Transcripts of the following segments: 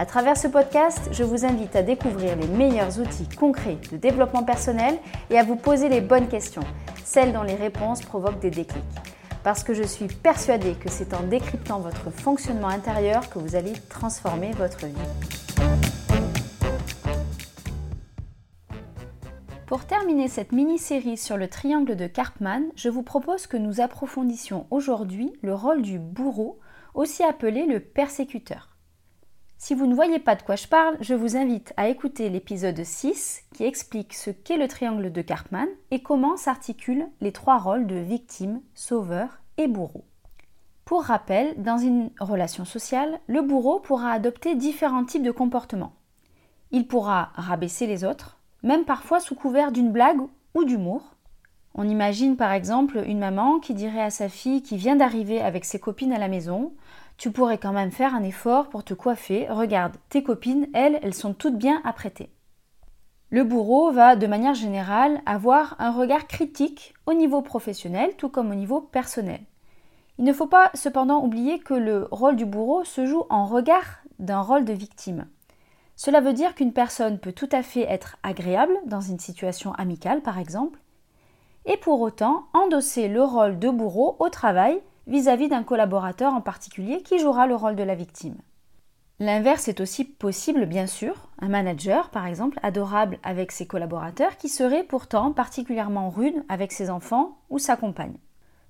À travers ce podcast, je vous invite à découvrir les meilleurs outils concrets de développement personnel et à vous poser les bonnes questions, celles dont les réponses provoquent des déclics. Parce que je suis persuadée que c'est en décryptant votre fonctionnement intérieur que vous allez transformer votre vie. Pour terminer cette mini-série sur le triangle de Karpman, je vous propose que nous approfondissions aujourd'hui le rôle du bourreau, aussi appelé le persécuteur. Si vous ne voyez pas de quoi je parle, je vous invite à écouter l'épisode 6 qui explique ce qu'est le triangle de Karpman et comment s'articulent les trois rôles de victime, sauveur et bourreau. Pour rappel, dans une relation sociale, le bourreau pourra adopter différents types de comportements. Il pourra rabaisser les autres, même parfois sous couvert d'une blague ou d'humour. On imagine par exemple une maman qui dirait à sa fille qui vient d'arriver avec ses copines à la maison tu pourrais quand même faire un effort pour te coiffer. Regarde, tes copines, elles, elles sont toutes bien apprêtées. Le bourreau va, de manière générale, avoir un regard critique au niveau professionnel tout comme au niveau personnel. Il ne faut pas cependant oublier que le rôle du bourreau se joue en regard d'un rôle de victime. Cela veut dire qu'une personne peut tout à fait être agréable dans une situation amicale par exemple, et pour autant endosser le rôle de bourreau au travail vis-à-vis d'un collaborateur en particulier qui jouera le rôle de la victime. L'inverse est aussi possible, bien sûr, un manager, par exemple, adorable avec ses collaborateurs, qui serait pourtant particulièrement rude avec ses enfants ou sa compagne.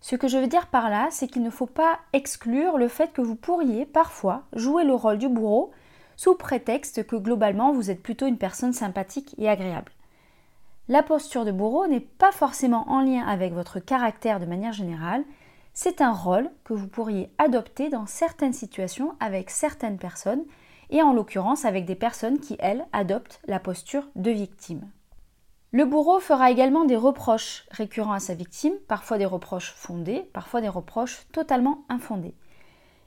Ce que je veux dire par là, c'est qu'il ne faut pas exclure le fait que vous pourriez parfois jouer le rôle du bourreau sous prétexte que globalement vous êtes plutôt une personne sympathique et agréable. La posture de bourreau n'est pas forcément en lien avec votre caractère de manière générale, c'est un rôle que vous pourriez adopter dans certaines situations avec certaines personnes et en l'occurrence avec des personnes qui, elles, adoptent la posture de victime. Le bourreau fera également des reproches récurrents à sa victime, parfois des reproches fondés, parfois des reproches totalement infondés.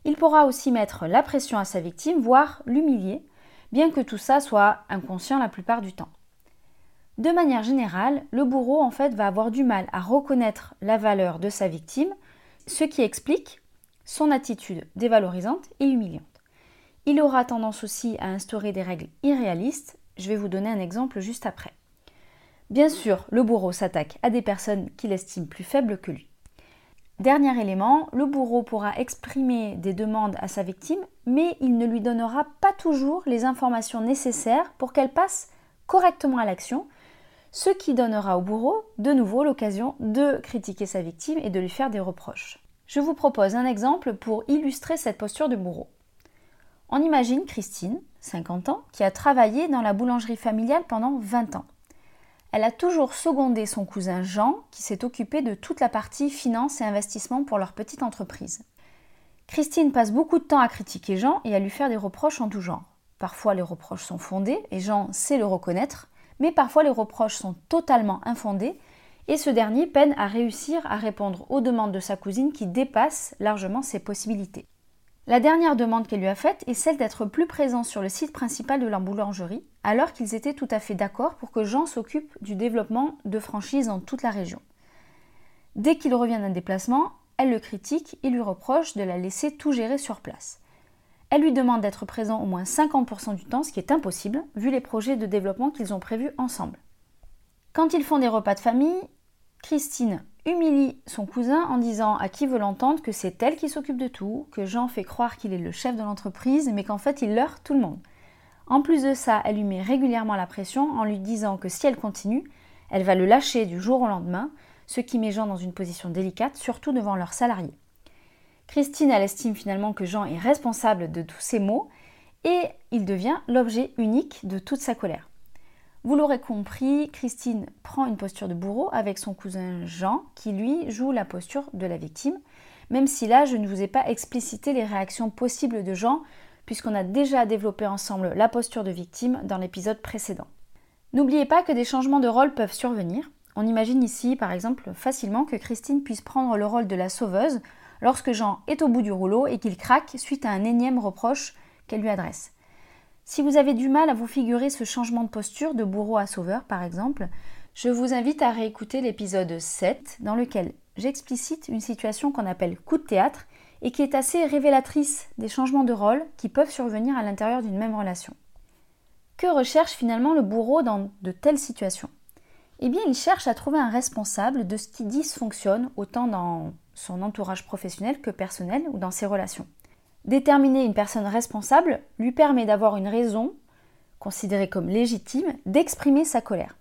Il pourra aussi mettre la pression à sa victime, voire l'humilier, bien que tout ça soit inconscient la plupart du temps. De manière générale, le bourreau en fait va avoir du mal à reconnaître la valeur de sa victime, ce qui explique son attitude dévalorisante et humiliante. Il aura tendance aussi à instaurer des règles irréalistes, je vais vous donner un exemple juste après. Bien sûr, le bourreau s'attaque à des personnes qu'il estime plus faibles que lui. Dernier élément, le bourreau pourra exprimer des demandes à sa victime, mais il ne lui donnera pas toujours les informations nécessaires pour qu'elle passe correctement à l'action, ce qui donnera au bourreau de nouveau l'occasion de critiquer sa victime et de lui faire des reproches. Je vous propose un exemple pour illustrer cette posture de bourreau. On imagine Christine, 50 ans, qui a travaillé dans la boulangerie familiale pendant 20 ans. Elle a toujours secondé son cousin Jean, qui s'est occupé de toute la partie finance et investissement pour leur petite entreprise. Christine passe beaucoup de temps à critiquer Jean et à lui faire des reproches en tout genre. Parfois les reproches sont fondés et Jean sait le reconnaître, mais parfois les reproches sont totalement infondés et ce dernier peine à réussir à répondre aux demandes de sa cousine qui dépassent largement ses possibilités. La dernière demande qu'elle lui a faite est celle d'être plus présent sur le site principal de la boulangerie, alors qu'ils étaient tout à fait d'accord pour que Jean s'occupe du développement de franchises dans toute la région. Dès qu'il revient d'un déplacement, elle le critique et lui reproche de la laisser tout gérer sur place. Elle lui demande d'être présent au moins 50% du temps, ce qui est impossible, vu les projets de développement qu'ils ont prévus ensemble. Quand ils font des repas de famille, Christine humilie son cousin en disant à qui veut l'entendre que c'est elle qui s'occupe de tout, que Jean fait croire qu'il est le chef de l'entreprise, mais qu'en fait il leurre tout le monde. En plus de ça, elle lui met régulièrement la pression en lui disant que si elle continue, elle va le lâcher du jour au lendemain, ce qui met Jean dans une position délicate, surtout devant leurs salariés. Christine, elle estime finalement que Jean est responsable de tous ces maux et il devient l'objet unique de toute sa colère. Vous l'aurez compris, Christine prend une posture de bourreau avec son cousin Jean qui lui joue la posture de la victime, même si là je ne vous ai pas explicité les réactions possibles de Jean puisqu'on a déjà développé ensemble la posture de victime dans l'épisode précédent. N'oubliez pas que des changements de rôle peuvent survenir. On imagine ici, par exemple, facilement que Christine puisse prendre le rôle de la sauveuse lorsque Jean est au bout du rouleau et qu'il craque suite à un énième reproche qu'elle lui adresse. Si vous avez du mal à vous figurer ce changement de posture de bourreau à sauveur, par exemple, je vous invite à réécouter l'épisode 7 dans lequel j'explicite une situation qu'on appelle coup de théâtre et qui est assez révélatrice des changements de rôle qui peuvent survenir à l'intérieur d'une même relation. Que recherche finalement le bourreau dans de telles situations? Eh bien, il cherche à trouver un responsable de ce qui dysfonctionne autant dans son entourage professionnel que personnel ou dans ses relations. Déterminer une personne responsable lui permet d'avoir une raison, considérée comme légitime, d'exprimer sa colère.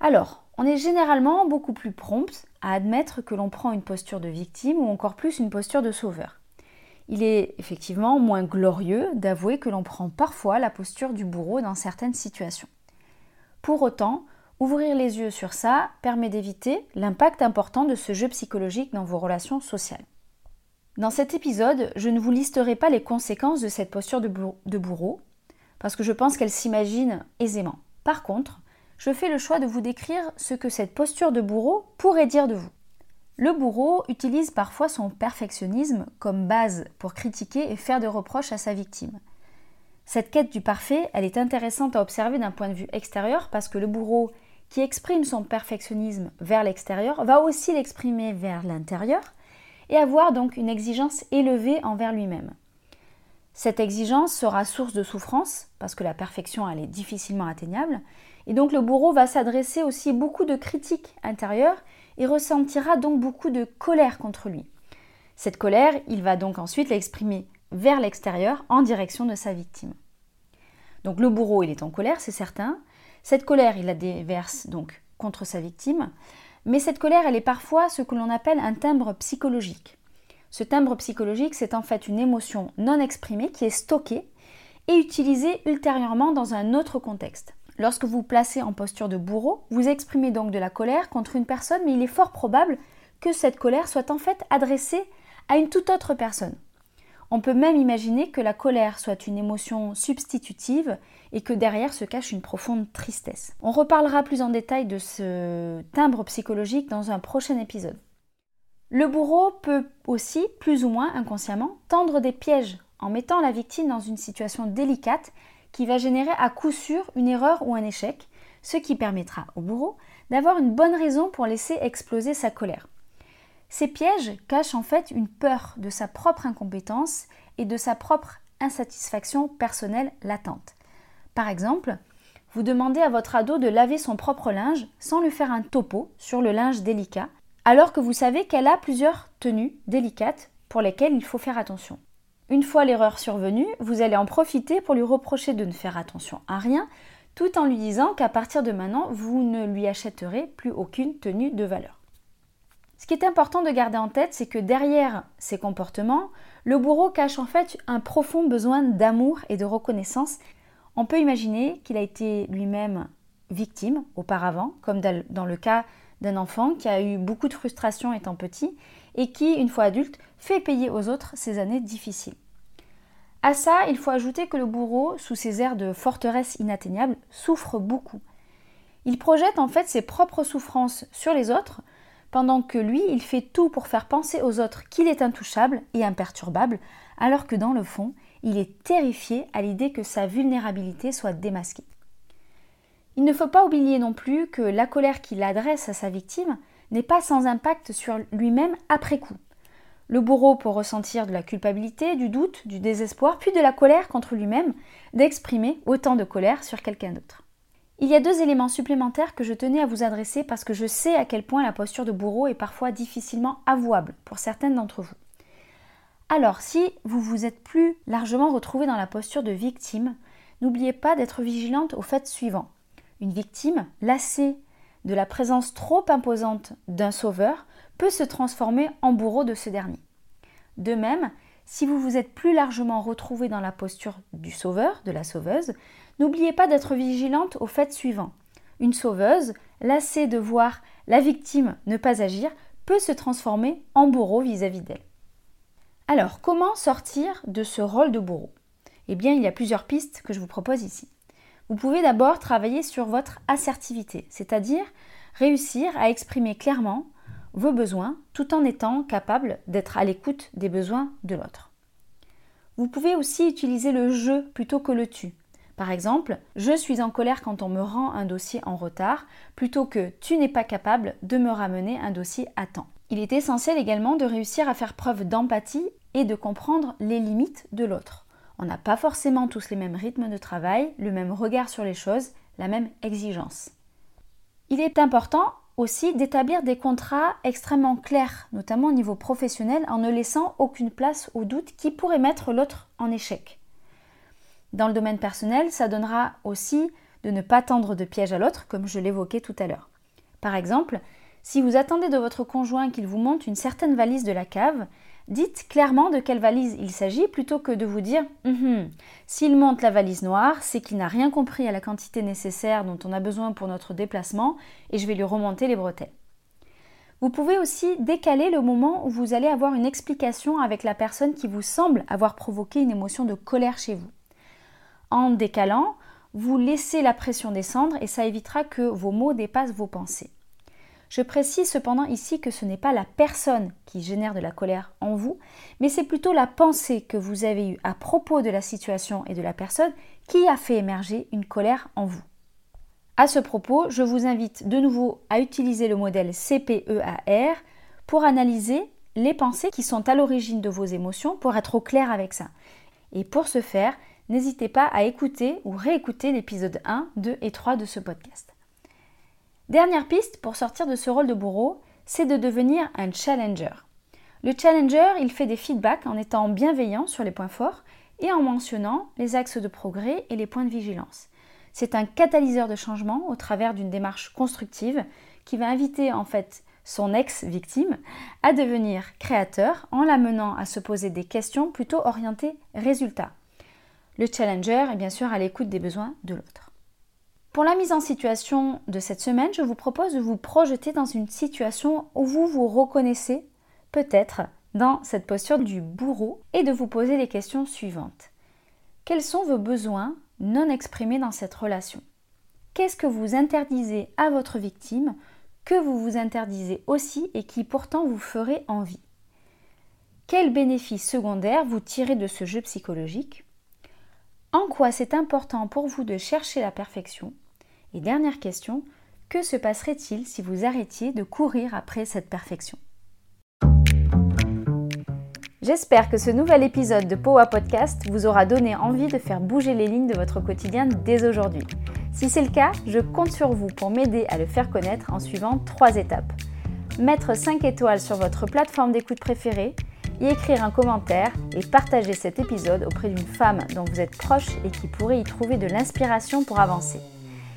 Alors, on est généralement beaucoup plus prompt à admettre que l'on prend une posture de victime ou encore plus une posture de sauveur. Il est effectivement moins glorieux d'avouer que l'on prend parfois la posture du bourreau dans certaines situations. Pour autant, ouvrir les yeux sur ça permet d'éviter l'impact important de ce jeu psychologique dans vos relations sociales. Dans cet épisode, je ne vous listerai pas les conséquences de cette posture de bourreau, parce que je pense qu'elle s'imagine aisément. Par contre, je fais le choix de vous décrire ce que cette posture de bourreau pourrait dire de vous. Le bourreau utilise parfois son perfectionnisme comme base pour critiquer et faire des reproches à sa victime. Cette quête du parfait, elle est intéressante à observer d'un point de vue extérieur parce que le bourreau qui exprime son perfectionnisme vers l'extérieur va aussi l'exprimer vers l'intérieur et avoir donc une exigence élevée envers lui-même. Cette exigence sera source de souffrance parce que la perfection elle est difficilement atteignable et donc le bourreau va s'adresser aussi beaucoup de critiques intérieures et ressentira donc beaucoup de colère contre lui. Cette colère, il va donc ensuite l'exprimer vers l'extérieur en direction de sa victime. Donc le bourreau, il est en colère, c'est certain. Cette colère, il la déverse donc contre sa victime, mais cette colère, elle est parfois ce que l'on appelle un timbre psychologique. Ce timbre psychologique, c'est en fait une émotion non exprimée qui est stockée et utilisée ultérieurement dans un autre contexte. Lorsque vous vous placez en posture de bourreau, vous exprimez donc de la colère contre une personne, mais il est fort probable que cette colère soit en fait adressée à une toute autre personne. On peut même imaginer que la colère soit une émotion substitutive et que derrière se cache une profonde tristesse. On reparlera plus en détail de ce timbre psychologique dans un prochain épisode. Le bourreau peut aussi, plus ou moins inconsciemment, tendre des pièges en mettant la victime dans une situation délicate qui va générer à coup sûr une erreur ou un échec, ce qui permettra au bourreau d'avoir une bonne raison pour laisser exploser sa colère. Ces pièges cachent en fait une peur de sa propre incompétence et de sa propre insatisfaction personnelle latente. Par exemple, vous demandez à votre ado de laver son propre linge sans lui faire un topo sur le linge délicat, alors que vous savez qu'elle a plusieurs tenues délicates pour lesquelles il faut faire attention. Une fois l'erreur survenue, vous allez en profiter pour lui reprocher de ne faire attention à rien, tout en lui disant qu'à partir de maintenant, vous ne lui achèterez plus aucune tenue de valeur. Ce qui est important de garder en tête, c'est que derrière ces comportements, le bourreau cache en fait un profond besoin d'amour et de reconnaissance. On peut imaginer qu'il a été lui-même victime auparavant, comme dans le cas d'un enfant qui a eu beaucoup de frustration étant petit et qui, une fois adulte, fait payer aux autres ces années difficiles. À ça, il faut ajouter que le bourreau, sous ses airs de forteresse inatteignable, souffre beaucoup. Il projette en fait ses propres souffrances sur les autres, pendant que lui, il fait tout pour faire penser aux autres qu'il est intouchable et imperturbable, alors que dans le fond, il est terrifié à l'idée que sa vulnérabilité soit démasquée. Il ne faut pas oublier non plus que la colère qu'il adresse à sa victime n'est pas sans impact sur lui-même après coup. Le bourreau peut ressentir de la culpabilité, du doute, du désespoir, puis de la colère contre lui-même, d'exprimer autant de colère sur quelqu'un d'autre. Il y a deux éléments supplémentaires que je tenais à vous adresser parce que je sais à quel point la posture de bourreau est parfois difficilement avouable pour certaines d'entre vous. Alors, si vous vous êtes plus largement retrouvé dans la posture de victime, n'oubliez pas d'être vigilante au fait suivant. Une victime, lassée de la présence trop imposante d'un sauveur peut se transformer en bourreau de ce dernier. De même, si vous vous êtes plus largement retrouvé dans la posture du sauveur, de la sauveuse, n'oubliez pas d'être vigilante au fait suivant. Une sauveuse, lassée de voir la victime ne pas agir, peut se transformer en bourreau vis-à-vis d'elle. Alors, comment sortir de ce rôle de bourreau? Eh bien, il y a plusieurs pistes que je vous propose ici. Vous pouvez d'abord travailler sur votre assertivité, c'est-à-dire réussir à exprimer clairement vos besoins tout en étant capable d'être à l'écoute des besoins de l'autre. Vous pouvez aussi utiliser le je plutôt que le tu. Par exemple, je suis en colère quand on me rend un dossier en retard, plutôt que tu n'es pas capable de me ramener un dossier à temps. Il est essentiel également de réussir à faire preuve d'empathie et de comprendre les limites de l'autre. On n'a pas forcément tous les mêmes rythmes de travail, le même regard sur les choses, la même exigence. Il est important aussi d'établir des contrats extrêmement clairs, notamment au niveau professionnel, en ne laissant aucune place au doute qui pourrait mettre l'autre en échec. Dans le domaine personnel, ça donnera aussi de ne pas tendre de piège à l'autre, comme je l'évoquais tout à l'heure. Par exemple, si vous attendez de votre conjoint qu'il vous monte une certaine valise de la cave, dites clairement de quelle valise il s'agit plutôt que de vous dire hum, s'il monte la valise noire, c'est qu'il n'a rien compris à la quantité nécessaire dont on a besoin pour notre déplacement et je vais lui remonter les bretelles. Vous pouvez aussi décaler le moment où vous allez avoir une explication avec la personne qui vous semble avoir provoqué une émotion de colère chez vous. En décalant, vous laissez la pression descendre et ça évitera que vos mots dépassent vos pensées. Je précise cependant ici que ce n'est pas la personne qui génère de la colère en vous, mais c'est plutôt la pensée que vous avez eue à propos de la situation et de la personne qui a fait émerger une colère en vous. À ce propos, je vous invite de nouveau à utiliser le modèle CPEAR pour analyser les pensées qui sont à l'origine de vos émotions pour être au clair avec ça. Et pour ce faire, n'hésitez pas à écouter ou réécouter l'épisode 1, 2 et 3 de ce podcast. Dernière piste pour sortir de ce rôle de bourreau, c'est de devenir un challenger. Le challenger, il fait des feedbacks en étant bienveillant sur les points forts et en mentionnant les axes de progrès et les points de vigilance. C'est un catalyseur de changement au travers d'une démarche constructive qui va inviter en fait son ex-victime à devenir créateur en l'amenant à se poser des questions plutôt orientées résultats. Le challenger est bien sûr à l'écoute des besoins de l'autre. Pour la mise en situation de cette semaine, je vous propose de vous projeter dans une situation où vous vous reconnaissez peut-être dans cette posture du bourreau et de vous poser les questions suivantes. Quels sont vos besoins non exprimés dans cette relation? Qu'est-ce que vous interdisez à votre victime que vous vous interdisez aussi et qui pourtant vous ferait envie? Quels bénéfices secondaires vous tirez de ce jeu psychologique? En quoi c'est important pour vous de chercher la perfection? Et dernière question, que se passerait-il si vous arrêtiez de courir après cette perfection? J'espère que ce nouvel épisode de Powa Podcast vous aura donné envie de faire bouger les lignes de votre quotidien dès aujourd'hui. Si c'est le cas, je compte sur vous pour m'aider à le faire connaître en suivant trois étapes. Mettre 5 étoiles sur votre plateforme d'écoute préférée, y écrire un commentaire et partager cet épisode auprès d'une femme dont vous êtes proche et qui pourrait y trouver de l'inspiration pour avancer.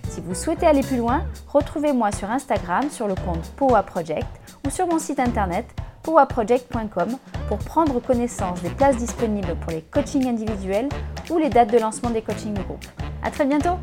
Si vous souhaitez aller plus loin, retrouvez-moi sur Instagram sur le compte Powa Project ou sur mon site internet powaproject.com pour prendre connaissance des places disponibles pour les coachings individuels ou les dates de lancement des coachings de groupe. À très bientôt!